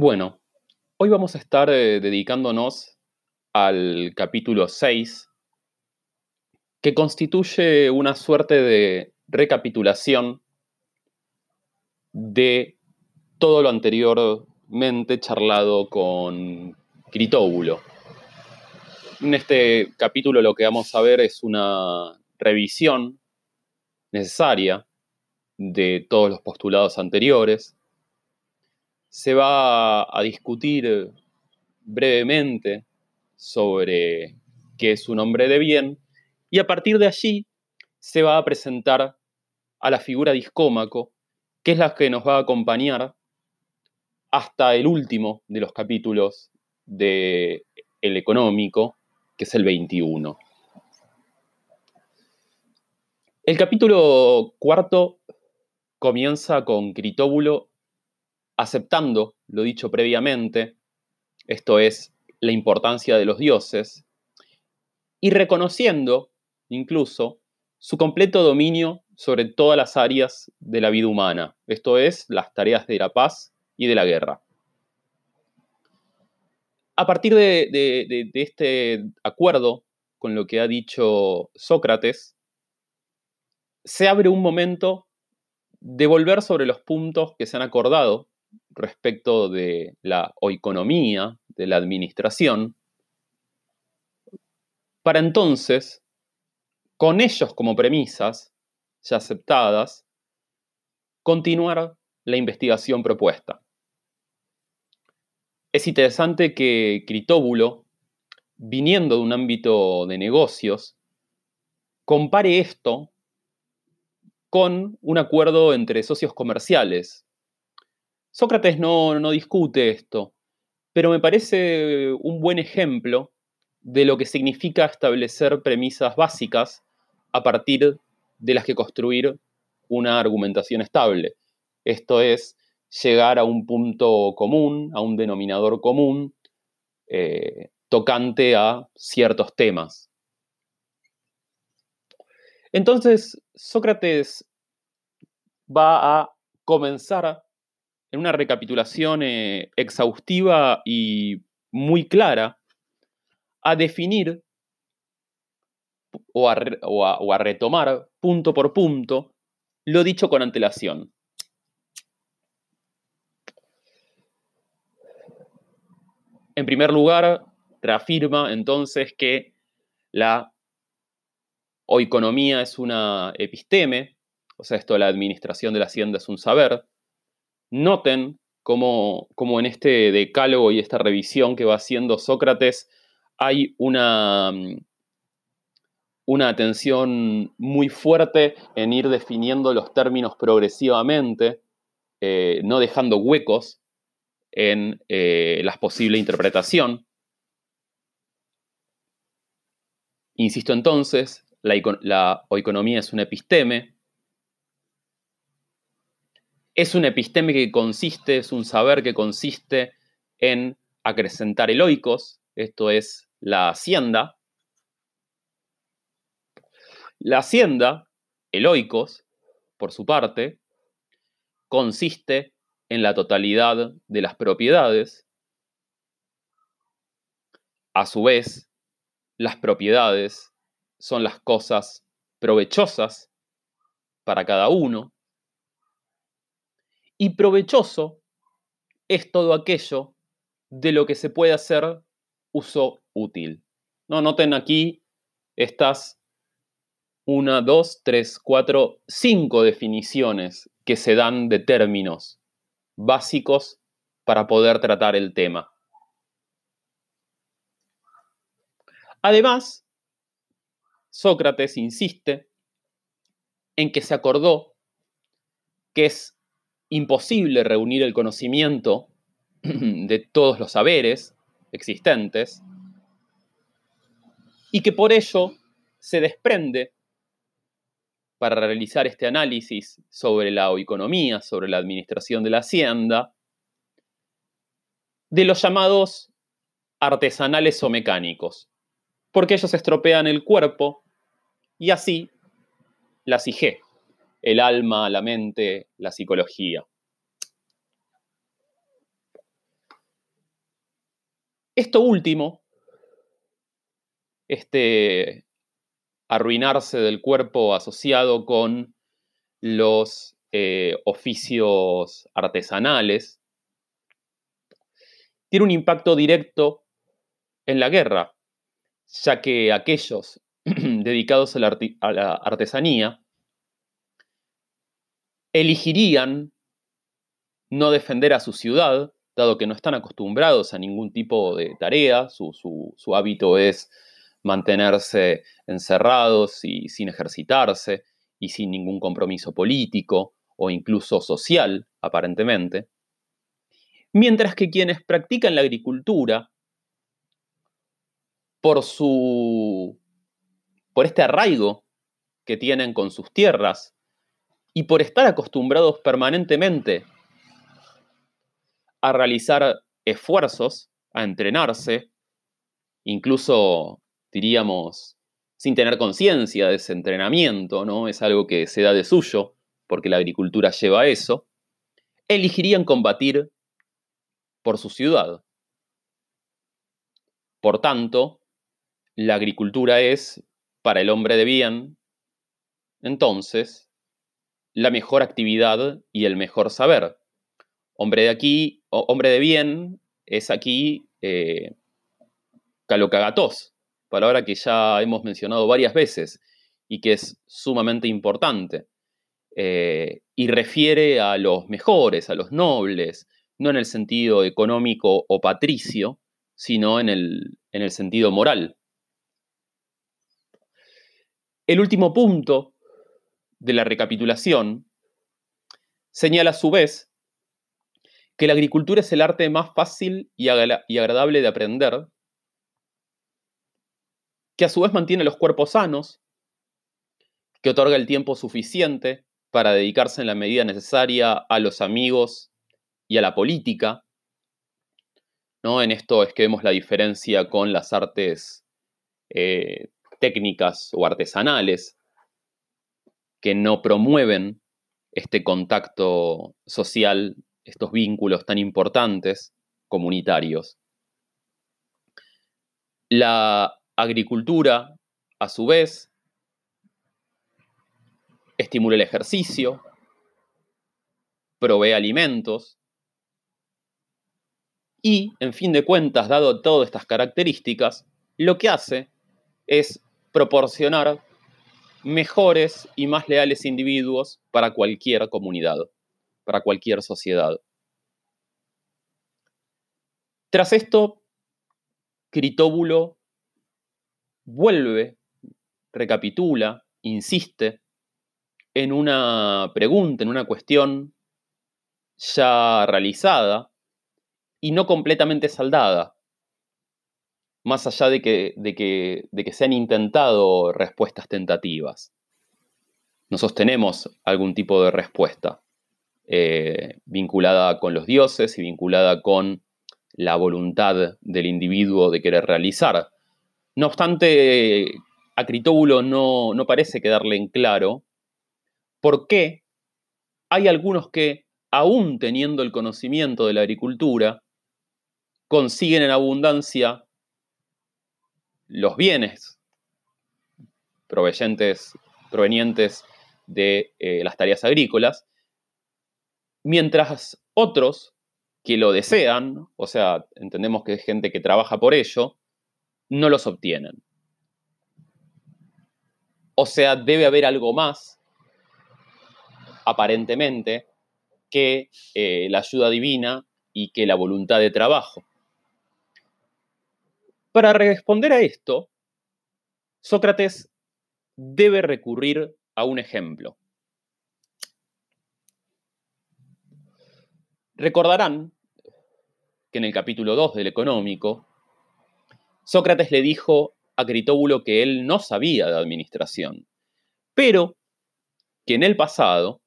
Bueno, hoy vamos a estar eh, dedicándonos al capítulo 6, que constituye una suerte de recapitulación de todo lo anteriormente charlado con Critóbulo. En este capítulo lo que vamos a ver es una revisión necesaria de todos los postulados anteriores. Se va a discutir brevemente sobre qué es un hombre de bien y a partir de allí se va a presentar a la figura discómaco, que es la que nos va a acompañar hasta el último de los capítulos de El Económico, que es el 21. El capítulo cuarto comienza con Critóbulo aceptando lo dicho previamente, esto es, la importancia de los dioses, y reconociendo incluso su completo dominio sobre todas las áreas de la vida humana, esto es, las tareas de la paz y de la guerra. A partir de, de este acuerdo con lo que ha dicho Sócrates, se abre un momento de volver sobre los puntos que se han acordado respecto de la oeconomía, de la administración, para entonces, con ellos como premisas ya aceptadas, continuar la investigación propuesta. Es interesante que Critóbulo, viniendo de un ámbito de negocios, compare esto con un acuerdo entre socios comerciales. Sócrates no, no discute esto, pero me parece un buen ejemplo de lo que significa establecer premisas básicas a partir de las que construir una argumentación estable. Esto es llegar a un punto común, a un denominador común, eh, tocante a ciertos temas. Entonces, Sócrates va a comenzar en una recapitulación eh, exhaustiva y muy clara a definir o a, retomar punto por punto lo dicho con antelación. En primer lugar, reafirma entonces que la oeconomía es una episteme, o sea, esto la administración de la hacienda es un saber. Noten cómo, en este decálogo y esta revisión que va haciendo Sócrates hay una, una atención muy fuerte en ir definiendo los términos progresivamente, eh, no dejando huecos en eh, la posible interpretación. Insisto entonces, la, la es un episteme. Es un episteme que consiste, es un saber que consiste en acrecentar eloicos, esto es la hacienda. La hacienda, eloicos, por su parte, consiste en la totalidad de las propiedades. A su vez, las propiedades son las cosas provechosas para cada uno. Y provechoso es todo aquello de lo que se puede hacer uso útil. No, noten aquí estas una, dos, tres, cuatro, cinco definiciones que se dan de términos básicos para poder tratar el tema. Además, Sócrates insiste en que se acordó que es imposible reunir el conocimiento de todos los saberes existentes y que por ello se desprende para realizar este análisis sobre la economía, sobre la administración de la hacienda, de los llamados artesanales o mecánicos, porque ellos estropean el cuerpo y así la psique, el alma, la mente, la psicología. Esto último, este arruinarse del cuerpo asociado con los eh, oficios artesanales, tiene un impacto directo en la guerra, ya que aquellos dedicados a la, artesanía elegirían no defender a su ciudad, dado que no están acostumbrados a ningún tipo de tarea, su, su hábito es mantenerse encerrados y sin ejercitarse y sin ningún compromiso político o incluso social, aparentemente. Mientras que quienes practican la agricultura, por su por este arraigo que tienen con sus tierras y por estar acostumbrados permanentemente a realizar esfuerzos, a entrenarse, incluso diríamos sin tener conciencia de ese entrenamiento, ¿no? Es algo que se da de suyo, porque la agricultura lleva a eso, elegirían combatir por su ciudad. Por tanto, la agricultura es para el hombre de bien, entonces, la mejor actividad y el mejor saber. Hombre de aquí, hombre de bien, es aquí eh, calocagatos, palabra que ya hemos mencionado varias veces y que es sumamente importante. Eh, y refiere a los mejores, a los nobles, no en el sentido económico o patricio, sino en el, en el sentido moral. El último punto de la recapitulación señala a su vez que la agricultura es el arte más fácil y, agradable de aprender, que a su vez mantiene los cuerpos sanos, que otorga el tiempo suficiente para dedicarse en la medida necesaria a los amigos y a la política. ¿no? En esto es que vemos la diferencia con las artes eh, técnicas o artesanales que no promueven este contacto social, estos vínculos tan importantes comunitarios. La agricultura, a su vez, estimula el ejercicio, provee alimentos y, en fin de cuentas, dado todas estas características, lo que hace es proporcionar mejores y más leales individuos para cualquier comunidad, para cualquier sociedad. Tras esto, Critóbulo vuelve, recapitula, insiste en una pregunta, en una cuestión ya realizada y no completamente saldada, más allá de que, de que, de que se han intentado respuestas tentativas. No sostenemos algún tipo de respuesta eh, vinculada con los dioses y vinculada con la voluntad del individuo de querer realizar. No obstante, a Critóbulo no, no parece quedarle en claro por qué hay algunos que, aún teniendo el conocimiento de la agricultura, consiguen en abundancia los bienes provenientes, de eh, las tareas agrícolas, mientras otros que lo desean, o sea, entendemos que es gente que trabaja por ello, no los obtienen. O sea, debe haber algo más, aparentemente, que eh, la ayuda divina y que la voluntad de trabajo. Para responder a esto, Sócrates debe recurrir a un ejemplo. Recordarán que en el capítulo 2 del Económico, Sócrates le dijo a Critóbulo que él no sabía de administración, pero que en el pasado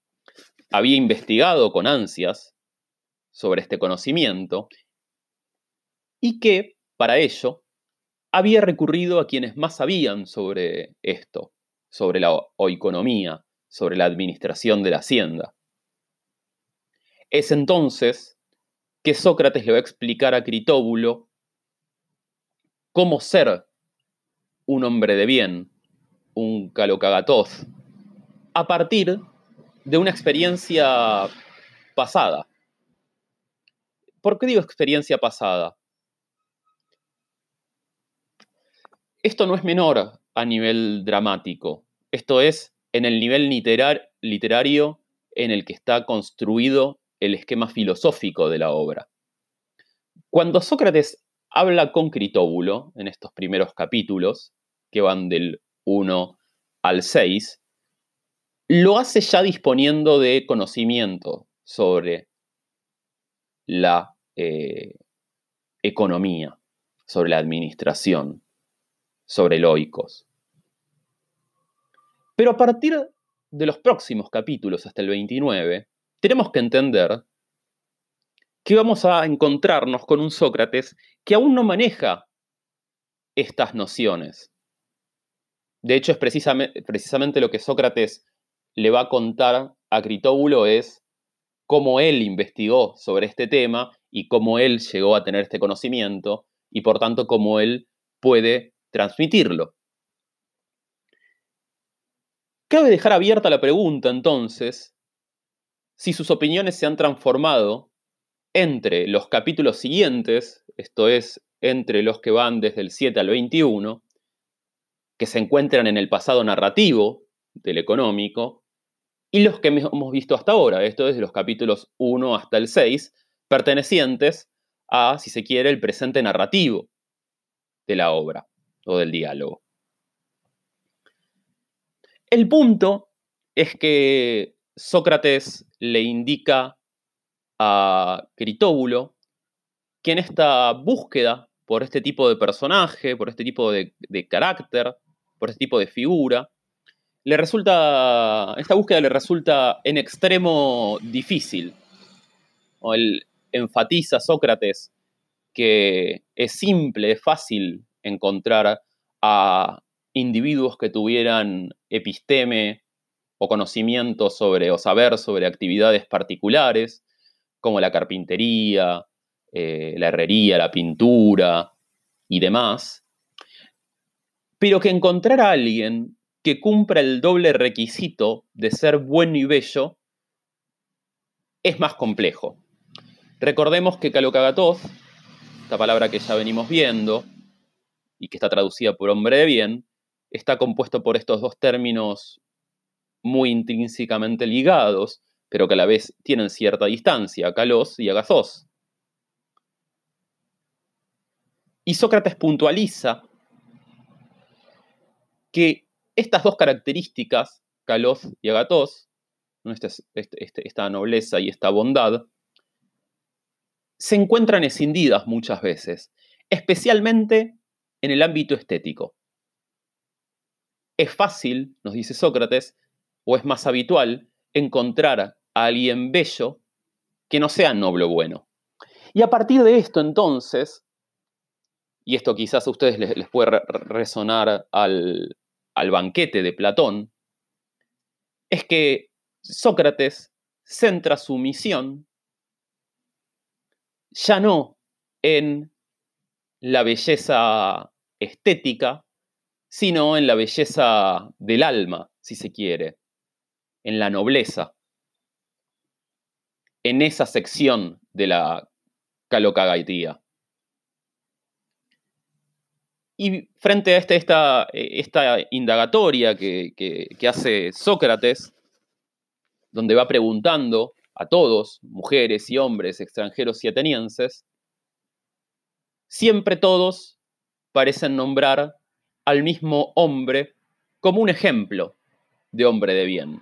había investigado con ansias sobre este conocimiento y que, para ello, había recurrido a quienes más sabían sobre esto, sobre la economía, sobre la administración de la hacienda. Es entonces que Sócrates le va a explicar a Critóbulo cómo ser un hombre de bien, un calocagatoz, a partir de una experiencia pasada. ¿Por qué digo experiencia pasada? Esto no es menor a nivel dramático, esto es en el nivel literario en el que está construido el esquema filosófico de la obra. Cuando Sócrates habla con Critóbulo en estos primeros capítulos, que van del 1 al 6, lo hace ya disponiendo de conocimiento sobre la eh, economía, sobre la administración, sobre. Pero a partir de los próximos capítulos hasta el 29, tenemos que entender que vamos a encontrarnos con un Sócrates que aún no maneja estas nociones. De hecho, es precisamente, precisamente lo que Sócrates le va a contar a Critóbulo es cómo él investigó sobre este tema y cómo él llegó a tener este conocimiento y por tanto cómo él puede transmitirlo. Cabe dejar abierta la pregunta entonces si sus opiniones se han transformado entre los capítulos siguientes, esto es, entre los que van desde el 7 al 21, que se encuentran en el pasado narrativo del económico, y los que hemos visto hasta ahora, esto es, los capítulos 1 hasta el 6, pertenecientes a, si se quiere, el presente narrativo de la obra o del diálogo. El punto es que Sócrates le indica a Critóbulo que en esta búsqueda por este tipo de personaje, por este tipo de, carácter, por este tipo de figura, le resulta, esta búsqueda le resulta en extremo difícil. O él enfatiza Sócrates que es simple, es fácil encontrar a individuos que tuvieran episteme o conocimiento sobre, o saber sobre actividades particulares, como la carpintería, eh, la herrería, la pintura y demás, pero que encontrar a alguien que cumpla el doble requisito de ser bueno y bello es más complejo. Recordemos que Calocagatoz, esta palabra que ya venimos viendo y que está traducida por hombre de bien, está compuesto por estos dos términos muy intrínsecamente ligados, pero que a la vez tienen cierta distancia, calos y agazos. Y Sócrates puntualiza que estas dos características, calos y agatos, este este, este, esta nobleza y esta bondad, se encuentran escindidas muchas veces, especialmente en el ámbito estético. Es fácil, nos dice Sócrates, o es más habitual encontrar a alguien bello que no sea noble o bueno. Y a partir de esto, entonces, y esto quizás a ustedes les, puede resonar al, al banquete de Platón, es que Sócrates centra su misión ya no en la belleza estética, sino en la belleza del alma, si se quiere, en la nobleza, en esa sección de la calocagaitía. Y frente a este, esta, esta, indagatoria que, que hace Sócrates, donde va preguntando a todos, mujeres y hombres, extranjeros y atenienses, siempre todos parecen nombrar al mismo hombre como un ejemplo de hombre de bien.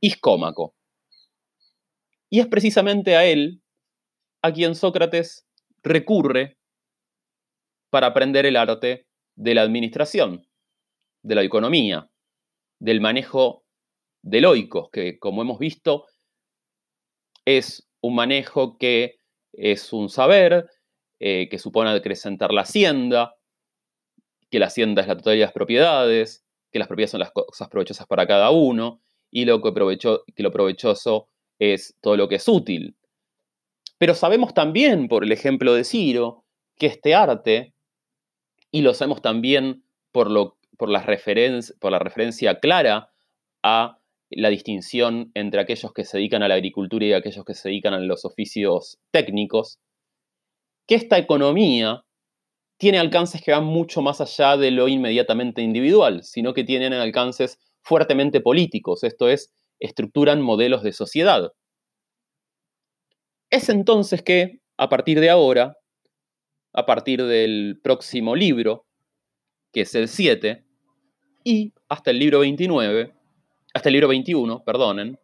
Iscómaco. Y es precisamente a él a quien Sócrates recurre para aprender el arte de la administración, de la economía, del manejo de loicos, que como hemos visto es un manejo que es un saber, eh, que supone acrecentar la hacienda, que la hacienda es la totalidad de las propiedades, que las propiedades son las cosas provechosas para cada uno, y lo que, que lo provechoso es todo lo que es útil. Pero sabemos también, por el ejemplo de Ciro, que este arte, y lo sabemos también por, lo, por, la, por la referencia clara a la distinción entre aquellos que se dedican a la agricultura y aquellos que se dedican a los oficios técnicos, que esta economía tiene alcances que van mucho más allá de lo inmediatamente individual, sino que tienen alcances fuertemente políticos, esto es, estructuran modelos de sociedad. Es entonces que, a partir de ahora, a partir del próximo libro, que es el 7, y hasta el libro 29, hasta el libro 21, perdonen,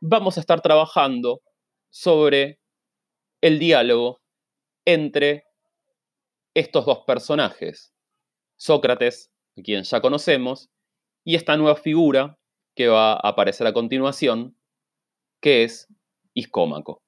vamos a estar trabajando sobre el diálogo entre estos dos personajes, Sócrates, a quien ya conocemos, y esta nueva figura que va a aparecer a continuación, que es Iscómaco.